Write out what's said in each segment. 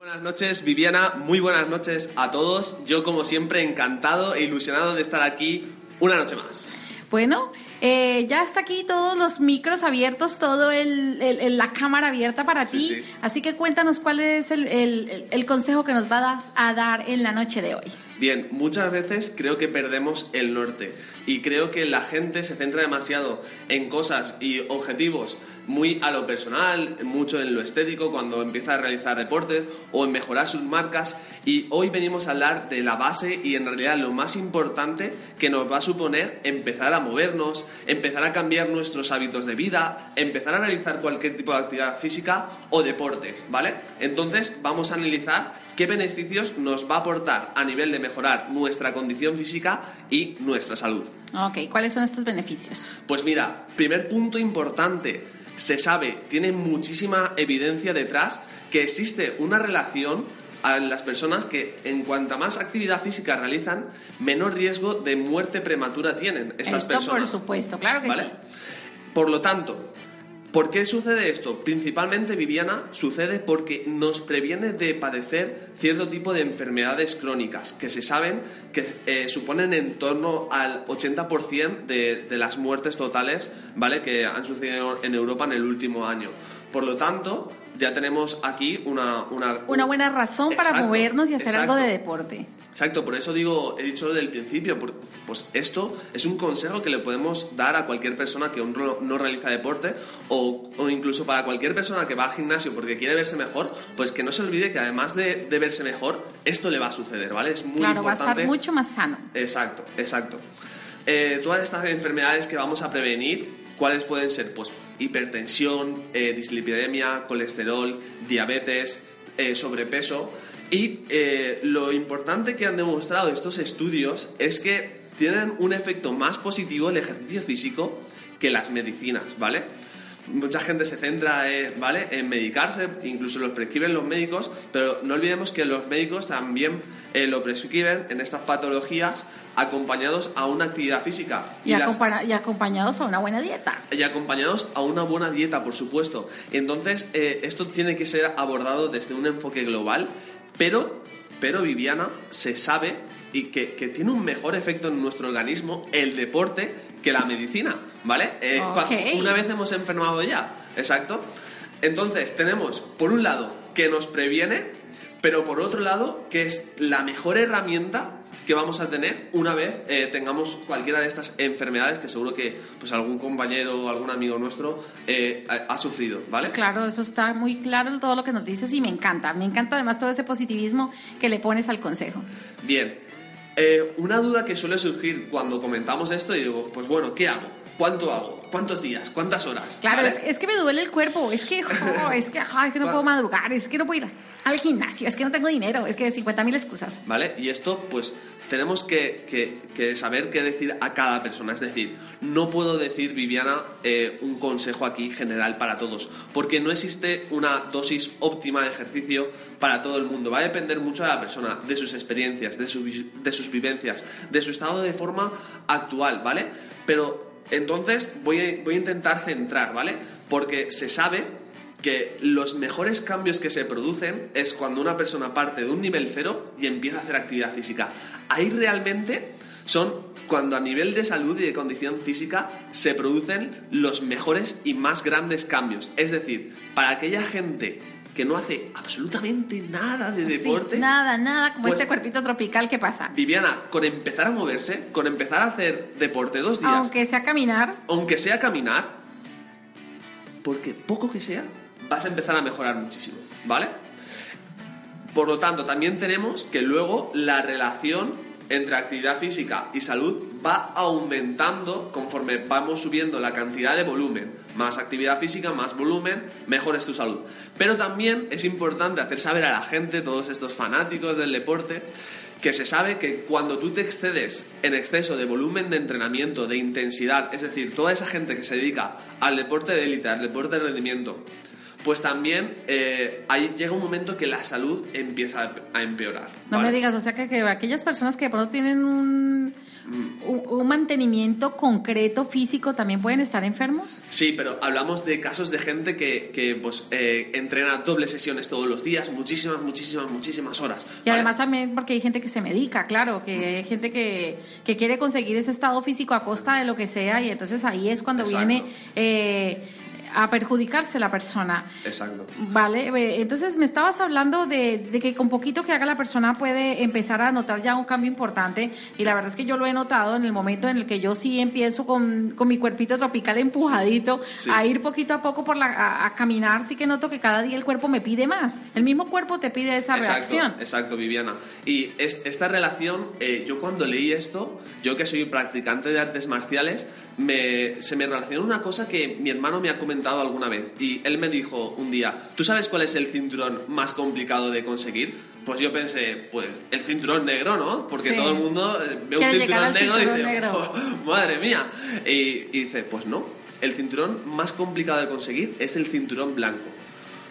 Buenas noches, Viviana. Muy buenas noches a todos. Yo, como siempre, encantado e ilusionado de estar aquí una noche más. Bueno, eh, ya está aquí todos los micros abiertos, todo el, el- el- la cámara abierta para Sí, ti. sí. Así que cuéntanos cuál es el, el- el consejo que nos vas a dar en la noche de hoy. Bien, muchas veces creo que perdemos el norte y creo que la gente se centra demasiado en cosas y objetivos muy a lo personal, mucho en lo estético cuando empieza a realizar deporte o en mejorar sus marcas y hoy venimos a hablar de la base y en realidad lo más importante que nos va a suponer empezar a movernos, empezar a cambiar nuestros hábitos de vida, empezar a realizar cualquier tipo de actividad física o deporte, ¿vale? Entonces vamos a analizar qué beneficios nos va a aportar a nivel de mejorar nuestra condición física y nuestra salud. Ok, ¿cuáles son estos beneficios? Pues mira, primer punto importante, se sabe, tiene muchísima evidencia detrás que existe una relación a las personas que en cuanta más actividad física realizan, menor riesgo de muerte prematura tienen estas Esto, personas. por supuesto, claro que ¿Vale? sí. Por lo tanto, ¿por qué sucede esto? Principalmente, Viviana, sucede porque nos previene de padecer cierto tipo de enfermedades crónicas que se saben que eh, suponen en torno al 80% de, de las muertes totales, ¿vale? Que han sucedido en Europa en el último año. Por lo tanto, ya tenemos aquí una... Una, Una buena razón para Exacto, movernos y hacer algo de exacto. deporte. Exacto, por eso digo, he dicho desde el principio, pues esto es un consejo que le podemos dar a cualquier persona que no, realiza deporte o, o incluso para cualquier persona que va al gimnasio porque quiere verse mejor, pues que no se olvide que además de, de verse mejor, esto le va a suceder, ¿vale? Es muy claro, va a importante. estar mucho más sano. Exacto, exacto. Eh, todas estas enfermedades que vamos a prevenir, ¿cuáles pueden ser? Pues hipertensión, eh, dislipidemia, colesterol, diabetes, eh, sobrepeso. Y eh, lo importante que han demostrado estos estudios es que tienen un efecto más positivo el ejercicio físico que las medicinas, ¿vale? Mucha gente se centra eh, ¿vale? en medicarse, incluso los prescriben los médicos, pero no olvidemos que los médicos también eh, lo prescriben en estas patologías acompañados a una actividad física. Y, las- acompaña- y acompañados a una buena dieta. y acompañados a una buena dieta, por supuesto. Entonces, eh, esto tiene que ser abordado desde un enfoque global, pero, pero Viviana, se sabe y que, que tiene un mejor efecto en nuestro organismo el deporte que la medicina, ¿vale? Eh, Una vez hemos enfermado ya, exacto. Entonces, tenemos, por un lado, que nos previene, pero por otro lado, que es la mejor herramienta que vamos a tener una vez eh, tengamos cualquiera de estas enfermedades que seguro que pues algún compañero o algún amigo nuestro eh, ha, ha sufrido, ¿vale? Claro, eso está muy claro todo lo que nos dices y me encanta. Me encanta además todo ese positivismo que le pones al consejo. Bien, Eh, una duda que suele surgir cuando comentamos esto y digo, pues bueno, ¿qué hago? ¿Cuánto hago? ¿Cuántos días? ¿Cuántas horas? Claro, ¿Vale? es, es que me duele el cuerpo, es que, jo, es que, jo, es que no puedo madrugar, es que no puedo ir al gimnasio, es que no tengo dinero, es que 50 mil excusas. ¿Vale? Y esto, pues, tenemos que, que- que saber qué decir a cada persona. Es decir, no puedo decir, Viviana, eh, un consejo aquí general para todos, porque no existe una dosis óptima de ejercicio para todo el mundo. Va a depender mucho de la persona, de sus experiencias, de, su de sus vivencias, de su estado de forma actual, ¿vale? Pero entonces voy voy a intentar centrar, ¿vale? Porque se sabe que los mejores cambios que se producen es cuando una persona parte de un nivel cero y empieza a hacer actividad física. Ahí realmente son cuando a nivel de salud y de condición física se producen los mejores y más grandes cambios. Es decir, para aquella gente que no hace absolutamente nada de Sí, deporte, nada, nada, como Pues- este cuerpito tropical que pasa. Viviana, con empezar a moverse, con empezar a hacer deporte dos días, Aunque sea caminar, aunque sea caminar, porque poco que sea, vas a empezar a mejorar muchísimo, ¿vale? Por lo tanto, también tenemos que luego la relación entre actividad física y salud va aumentando conforme vamos subiendo la cantidad de volumen. Más actividad física, más volumen, mejor es tu salud. Pero también es importante hacer saber a la gente, todos estos fanáticos del deporte, que se sabe que cuando tú te excedes en exceso de volumen de entrenamiento, de intensidad, es decir, toda esa gente que se dedica al deporte de élite, al deporte de rendimiento, pues también eh, ahí llega un momento que la salud empieza a empeorar. no ¿vale? me digas, o sea que, que aquellas personas que de pronto tienen un, un, un mantenimiento concreto físico también pueden estar enfermos. Sí, pero hablamos de casos de gente que, que pues, eh, entrena dobles sesiones todos los días, muchísimas, muchísimas, muchísimas horas. Y ¿vale? además también porque hay gente que se medica, claro, que hay gente que, que quiere conseguir ese estado físico a costa de lo que sea y entonces ahí es cuando Exacto. viene eh, a perjudicarse la persona. Exacto. Vale, entonces me estabas hablando de, de que con poquito que haga la persona puede empezar a notar ya un cambio importante y la verdad es que yo lo he notado en el momento en el que yo sí empiezo con, con mi cuerpito tropical empujadito Sí. a ir poquito a poco por la, a, a caminar, sí que noto que cada día el cuerpo me pide más. El mismo cuerpo te pide esa Exacto, reacción. exacto, Viviana. Y es- esta relación, eh, yo cuando leí esto, yo que soy practicante de artes marciales, me, se me relacionó una cosa que mi hermano me ha comentado alguna vez. Y él me dijo un día, ¿tú sabes cuál es el cinturón más complicado de conseguir? Pues yo pensé, pues el cinturón negro, ¿no? Porque Sí. todo el mundo eh, ve un cinturón negro y dice, negro. "Oh, madre mía. Y, y dice, pues no, el cinturón más complicado de conseguir es el cinturón blanco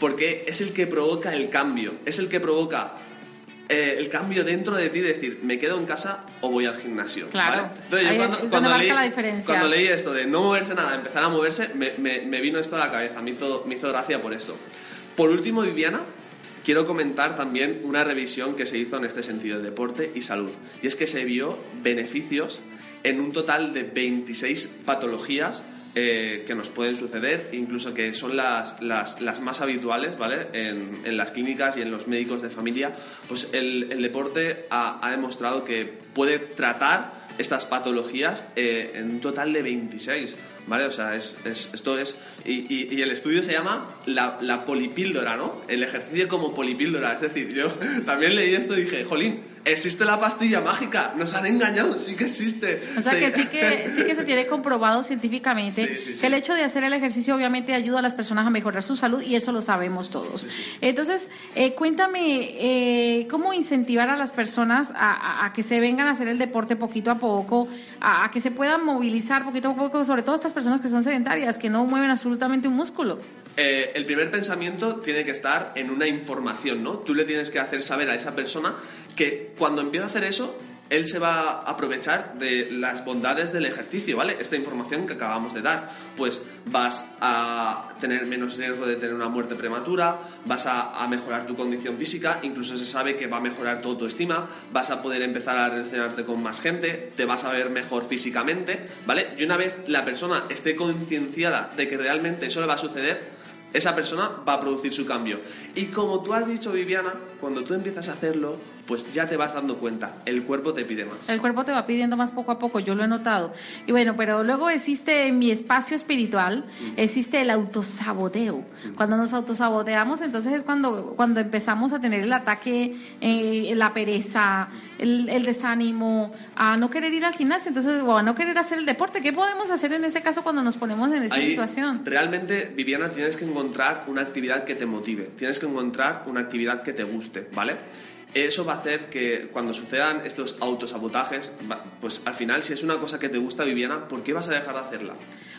porque es el que provoca el cambio, es el que provoca eh, el cambio dentro de ti, decir, me quedo en casa o voy al gimnasio. Claro. ¿vale? Entonces Ahí yo cuando, cuando leí, la cuando leí esto de no moverse nada, empezar a moverse, me, me- me vino esto a la cabeza, me hizo, me hizo gracia por esto. Por último, Viviana, quiero comentar también una revisión que se hizo en este sentido, de deporte y salud. Y es que se vio beneficios en un total de 26 patologías eh, que nos pueden suceder, incluso que son las, las, las más habituales, ¿vale? En, en las clínicas y en los médicos de familia, pues el, el deporte ha, ha demostrado que puede tratar estas patologías eh, en un total de 26, ¿vale? O sea, es, es- esto es... Y, y- y el estudio se llama la, la polipíldora, ¿no? El ejercicio como polipíldora. Es decir, yo también leí esto y dije, jolín, existe la pastilla mágica, nos han engañado, sí que existe. O sea Sí. que sí que sí que se tiene comprobado científicamente Sí, sí, que el hecho de hacer el ejercicio obviamente ayuda a las personas a mejorar su salud y eso lo sabemos todos. Entonces, eh, cuéntame eh, cómo incentivar a las personas a, a- a que se vengan a hacer el deporte poquito a poco, a, a que se puedan movilizar poquito a poco, sobre todo estas personas que son sedentarias, que no mueven absolutamente un músculo. Eh, el primer pensamiento tiene que estar en una información, ¿no? Tú le tienes que hacer saber a esa persona que cuando empieza a hacer eso, él se va a aprovechar de las bondades del ejercicio, ¿vale? Esta información que acabamos de dar. Pues vas a tener menos riesgo de tener una muerte prematura, vas a, mejorar tu condición física, incluso se sabe que va a mejorar tu autoestima, vas a poder empezar a relacionarte con más gente, te vas a ver mejor físicamente, ¿vale? Y una vez la persona esté concienciada de que realmente eso le va a suceder, esa persona va a producir su cambio. Y como tú has dicho, Viviana, cuando tú empiezas a hacerlo, pues ya te vas dando cuenta, el cuerpo te pide más. El cuerpo te va pidiendo más poco a poco, yo lo he notado. Y bueno, pero luego existe en mi espacio espiritual, existe el autosaboteo. Cuando nos autosaboteamos, entonces es cuando, cuando empezamos a tener el ataque, eh, la pereza, el, el desánimo, a no querer ir al gimnasio, entonces, o a no querer hacer el deporte. ¿Qué podemos hacer en ese caso cuando nos ponemos en esa Ahí, situación? Realmente, Viviana, tienes que encontrar una actividad que te motive, tienes que encontrar una actividad que te guste, ¿vale? Eso va a hacer que cuando sucedan estos autosabotajes, pues al final, si es una cosa que te gusta, Viviana, ¿por qué vas a dejar de hacerla?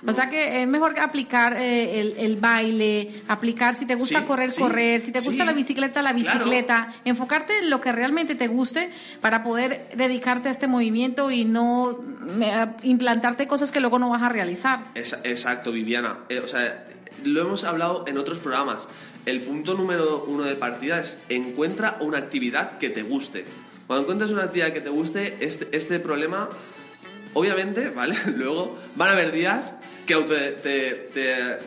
O sea que es mejor aplicar eh, el, el baile, aplicar si te gusta Sí, correr, sí, correr, si te gusta sí. la bicicleta, la Claro. bicicleta, enfocarte en lo que realmente te guste para poder dedicarte a este movimiento y no eh, implantarte cosas que luego no vas a realizar. Es- exacto, Viviana. Eh, o sea, lo hemos hablado en otros programas. El punto número uno de partida es encuentra una actividad que te guste. Cuando encuentres una actividad que te guste, este, este problema, obviamente, ¿vale? Luego van a haber días que auto- te, te,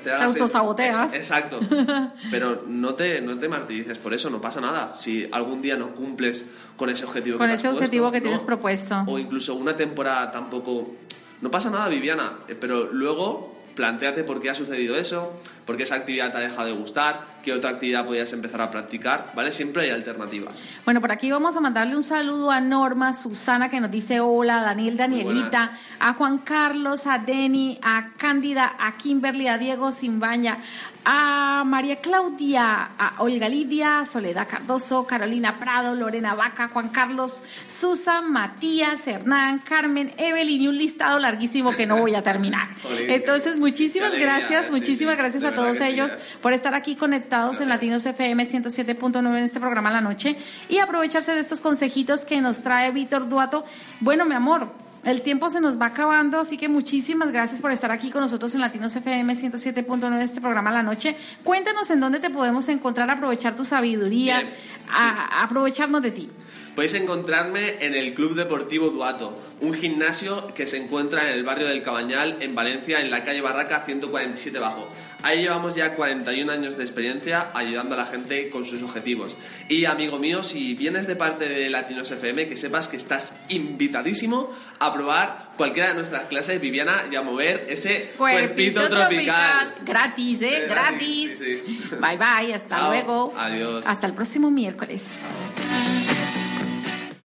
te hagas- autosaboteas. Es- exacto. Pero no te, no te martirices por eso, no pasa nada. Si algún día no cumples con ese objetivo Con que te ese objetivo puesto, que tienes ¿no? propuesto. O incluso una temporada tampoco. No pasa nada, Viviana, eh, pero luego planteate por qué ha sucedido eso, por qué esa actividad te ha dejado de gustar, qué otra actividad podías empezar a practicar, ¿vale? Siempre hay alternativas. Bueno, por aquí vamos a mandarle un saludo a Norma, Susana que nos dice hola, Daniel, Danielita, a Juan Carlos, a Denny, a Cándida, a Kimberly, a Diego Simbaña, a María Claudia, a Olga Lidia, Soledad Cardoso, Carolina Prado, Lorena Vaca, Juan Carlos, Susan, Matías, Hernán, Carmen, Evelyn y un listado larguísimo que no voy a terminar. Entonces, muchísimas alegría, gracias, sí, muchísimas sí, gracias a todos sí, ellos eh. por estar aquí conectados en Latinos FM 107.9 en este programa la noche y aprovecharse de estos consejitos que nos trae Víctor Duato. Bueno, mi amor, El tiempo se nos va acabando, así que muchísimas gracias por estar aquí con nosotros en Latinos FM 107.9 de este programa La Noche. Cuéntanos en dónde te podemos encontrar, aprovechar tu sabiduría, Bien, a- aprovecharnos de ti. Podéis encontrarme en el Club Deportivo Duato, un gimnasio que se encuentra en el barrio del Cabañal, en Valencia, en la calle Barraca 147 Bajo. Ahí llevamos ya 41 años de experiencia ayudando a la gente con sus objetivos. Y amigo mío, si vienes de parte de Latinos FM, que sepas que estás invitadísimo a probar cualquiera de nuestras clases, Viviana, y a mover ese cuerpito, tropical. Gratis, ¿eh? Eh, Gratis. gratis, sí, sí. Bye bye, hasta Chao, luego. adiós. Hasta el próximo miércoles.